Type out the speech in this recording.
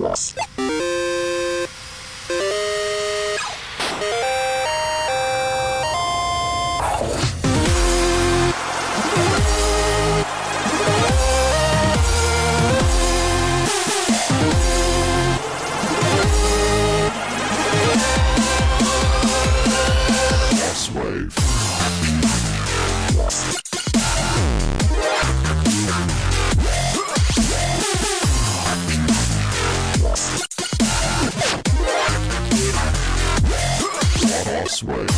Atlas. Wave. Crossword.